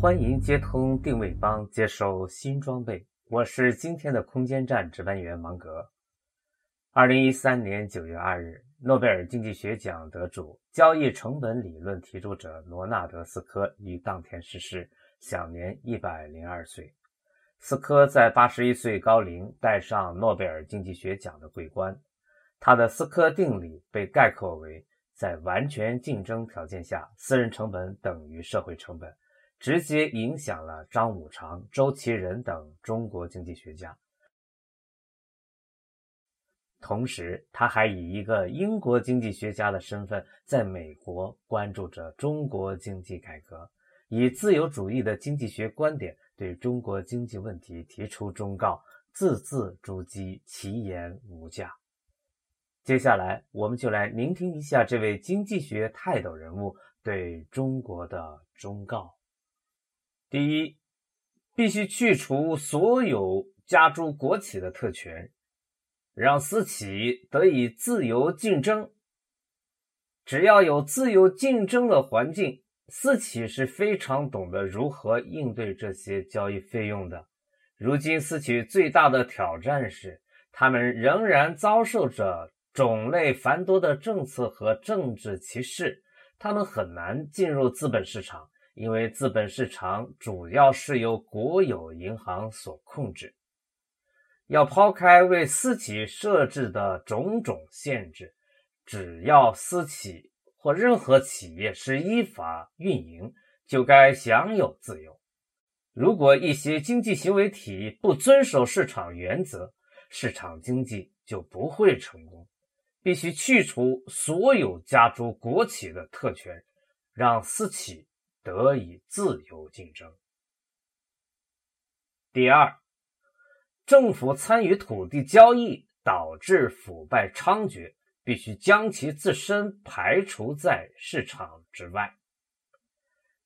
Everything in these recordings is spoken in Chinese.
欢迎接通定位帮，接收新装备。我是今天的空间站值班员芒格。二零一三年九月二日，诺贝尔经济学奖得主、交易成本理论提出者罗纳德·斯科于当天逝世，享年一百零二岁。斯科在八十一岁高龄戴上诺贝尔经济学奖的桂冠。他的斯科定理被概括为：在完全竞争条件下，私人成本等于社会成本。直接影响了张五常、周其仁等中国经济学家。同时，他还以一个英国经济学家的身份，在美国关注着中国经济改革，以自由主义的经济学观点对中国经济问题提出忠告，字字珠玑，其言无价。接下来，我们就来聆听一下这位经济学泰斗人物对中国的忠告。第一，必须去除所有加诸国企的特权，让私企得以自由竞争。只要有自由竞争的环境，私企是非常懂得如何应对这些交易费用的。如今，私企最大的挑战是，他们仍然遭受着种类繁多的政策和政治歧视，他们很难进入资本市场。因为资本市场主要是由国有银行所控制，要抛开为私企设置的种种限制，只要私企或任何企业是依法运营，就该享有自由。如果一些经济行为体不遵守市场原则，市场经济就不会成功。必须去除所有加诸国企的特权，让私企。得以自由竞争。第二，政府参与土地交易导致腐败猖獗，必须将其自身排除在市场之外。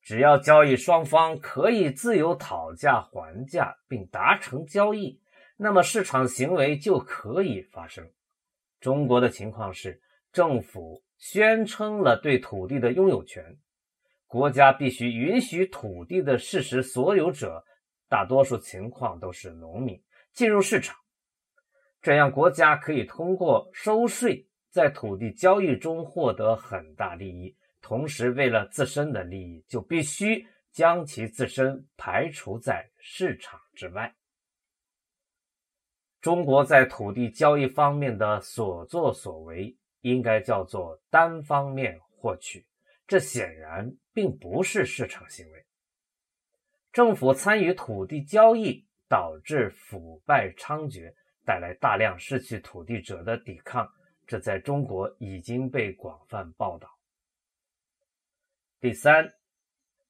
只要交易双方可以自由讨价还价并达成交易，那么市场行为就可以发生。中国的情况是，政府宣称了对土地的拥有权。国家必须允许土地的事实所有者，大多数情况都是农民进入市场，这样国家可以通过收税在土地交易中获得很大利益。同时，为了自身的利益，就必须将其自身排除在市场之外。中国在土地交易方面的所作所为，应该叫做单方面获取。这显然并不是市场行为。政府参与土地交易，导致腐败猖獗，带来大量失去土地者的抵抗，这在中国已经被广泛报道。第三，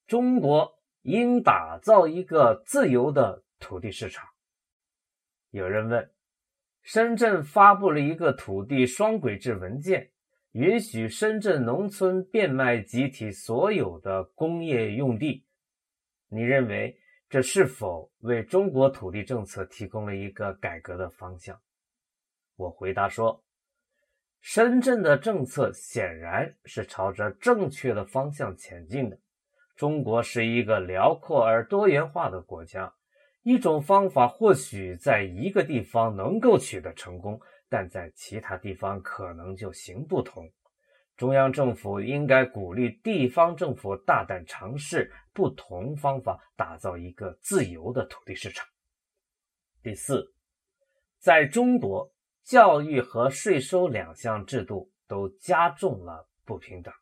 中国应打造一个自由的土地市场。有人问：深圳发布了一个土地双轨制文件。允许深圳农村变卖集体所有的工业用地，你认为这是否为中国土地政策提供了一个改革的方向？我回答说，深圳的政策显然是朝着正确的方向前进的。中国是一个辽阔而多元化的国家，一种方法或许在一个地方能够取得成功。但在其他地方可能就行不通。中央政府应该鼓励地方政府大胆尝试不同方法，打造一个自由的土地市场。第四，在中国，教育和税收两项制度都加重了不平等。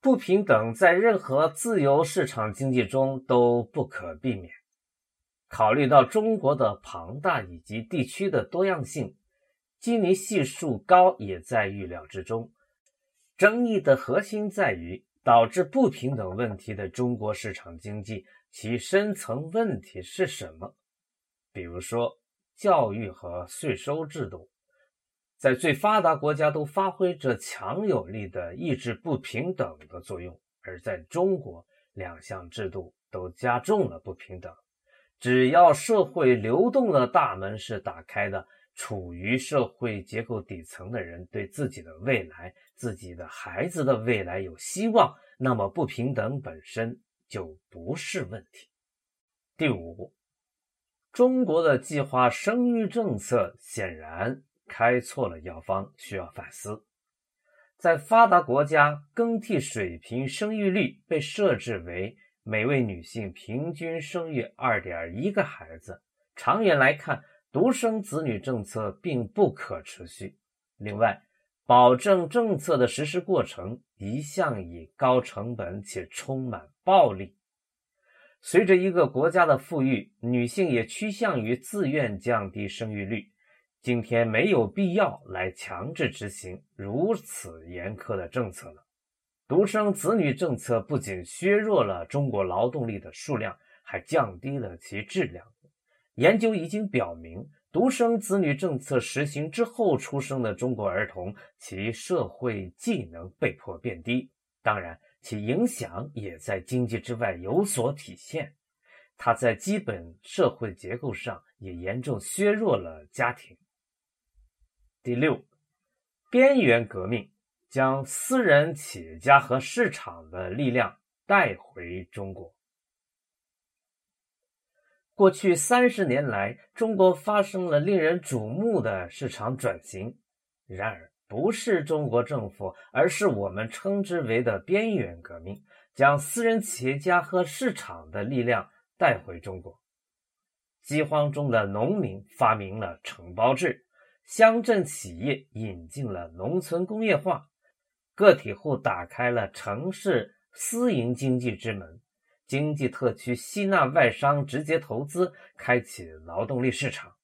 不平等在任何自由市场经济中都不可避免。考虑到中国的庞大以及地区的多样性，基尼系数高也在预料之中。争议的核心在于导致不平等问题的中国市场经济，其深层问题是什么？比如说，教育和税收制度，在最发达国家都发挥着强有力的抑制不平等的作用，而在中国，两项制度都加重了不平等。只要社会流动的大门是打开的。处于社会结构底层的人对自己的未来、自己的孩子的未来有希望，那么不平等本身就不是问题。第五，中国的计划生育政策显然开错了药方，需要反思。在发达国家，更替水平生育率被设置为每位女性平均生育二点一个孩子，长远来看。独生子女政策并不可持续。另外，保证政策的实施过程一向以高成本且充满暴力。随着一个国家的富裕，女性也趋向于自愿降低生育率。今天没有必要来强制执行如此严苛的政策了。独生子女政策不仅削弱了中国劳动力的数量，还降低了其质量。研究已经表明，独生子女政策实行之后出生的中国儿童，其社会技能被迫变低。当然，其影响也在经济之外有所体现。它在基本社会结构上也严重削弱了家庭。第六，边缘革命将私人企业家和市场的力量带回中国。过去三十年来，中国发生了令人瞩目的市场转型。然而，不是中国政府，而是我们称之为的边缘革命，将私人企业家和市场的力量带回中国。饥荒中的农民发明了承包制，乡镇企业引进了农村工业化，个体户打开了城市私营经济之门。经济特区吸纳外商直接投资，开启劳动力市场。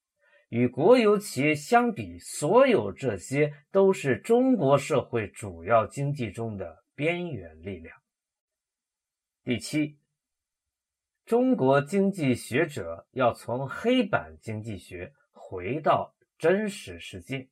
与国有企业相比，所有这些都是中国社会主要经济中的边缘力量。第七，中国经济学者要从黑板经济学回到真实世界。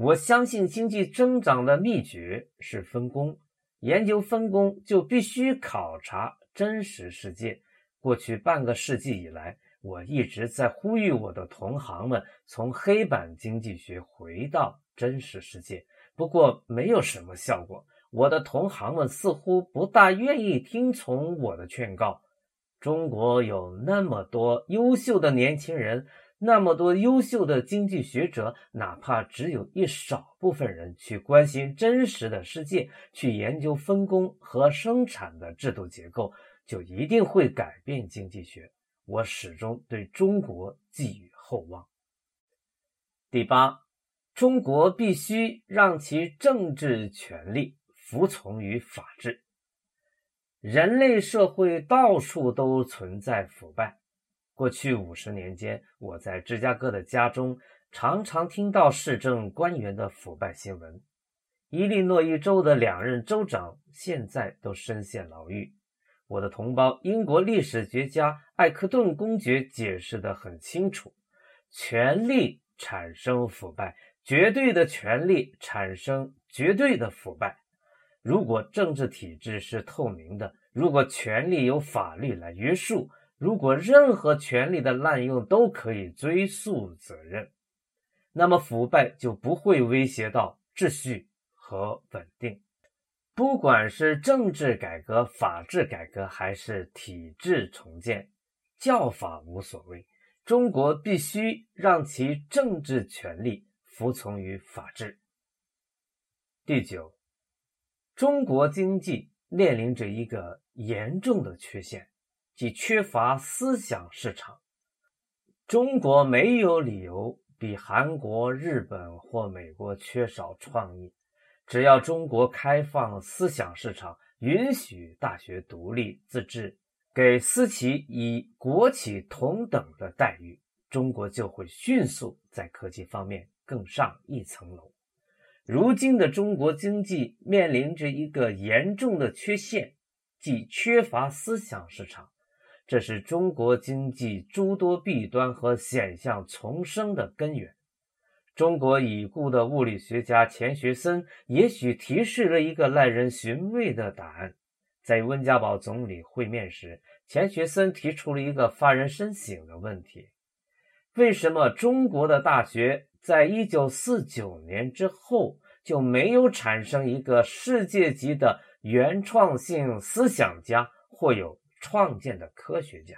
我相信，经济增长的秘诀是分工。研究分工，就必须考察。真实世界，过去半个世纪以来，我一直在呼吁我的同行们从黑板经济学回到真实世界，不过没有什么效果。我的同行们似乎不大愿意听从我的劝告。中国有那么多优秀的年轻人，那么多优秀的经济学者，哪怕只有一少部分人去关心真实的世界，去研究分工和生产的制度结构。就一定会改变经济学。我始终对中国寄予厚望。第八，中国必须让其政治权力服从于法治。人类社会到处都存在腐败。过去五十年间，我在芝加哥的家中常常听到市政官员的腐败新闻。伊利诺伊州的两任州长现在都深陷牢狱。我的同胞，英国历史学家艾克顿公爵解释得很清楚：权力产生腐败，绝对的权力产生绝对的腐败。如果政治体制是透明的，如果权力由法律来约束，如果任何权力的滥用都可以追溯责任，那么腐败就不会威胁到秩序和稳定。不管是政治改革、法治改革，还是体制重建，教法无所谓。中国必须让其政治权力服从于法治。第九，中国经济面临着一个严重的缺陷，即缺乏思想市场。中国没有理由比韩国、日本或美国缺少创意。只要中国开放思想市场，允许大学独立自治，给私企以国企同等的待遇，中国就会迅速在科技方面更上一层楼。如今的中国经济面临着一个严重的缺陷，即缺乏思想市场，这是中国经济诸多弊端和险象丛生的根源。中国已故的物理学家钱学森也许提示了一个耐人寻味的答案。在温家宝总理会面时，钱学森提出了一个发人深省的问题：为什么中国的大学？在一九四九年之后，就没有产生一个世界级的原创性思想家或有创建的科学家。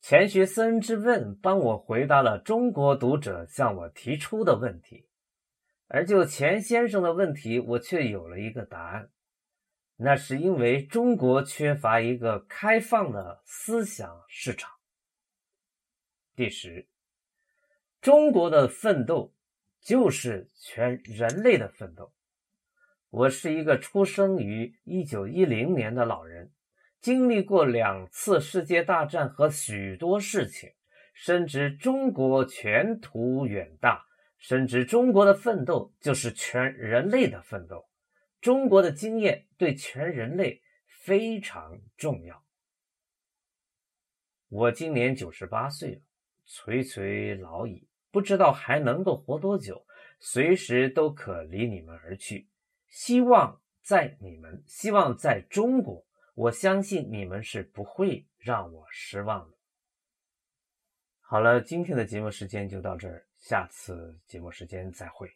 钱学森之问帮我回答了中国读者向我提出的问题，而就钱先生的问题，我却有了一个答案。那是因为中国缺乏一个开放的思想市场。第十。中国的奋斗就是全人类的奋斗。我是一个出生于一九一零年的老人，经历过两次世界大战和许多事情，深知中国前途远大，深知中国的奋斗就是全人类的奋斗。中国的经验对全人类非常重要。我今年九十八岁了，垂垂老矣。不知道还能够活多久，随时都可离你们而去。希望在你们，希望在中国，我相信你们是不会让我失望的。好了，今天的节目时间就到这儿，下次节目时间再会。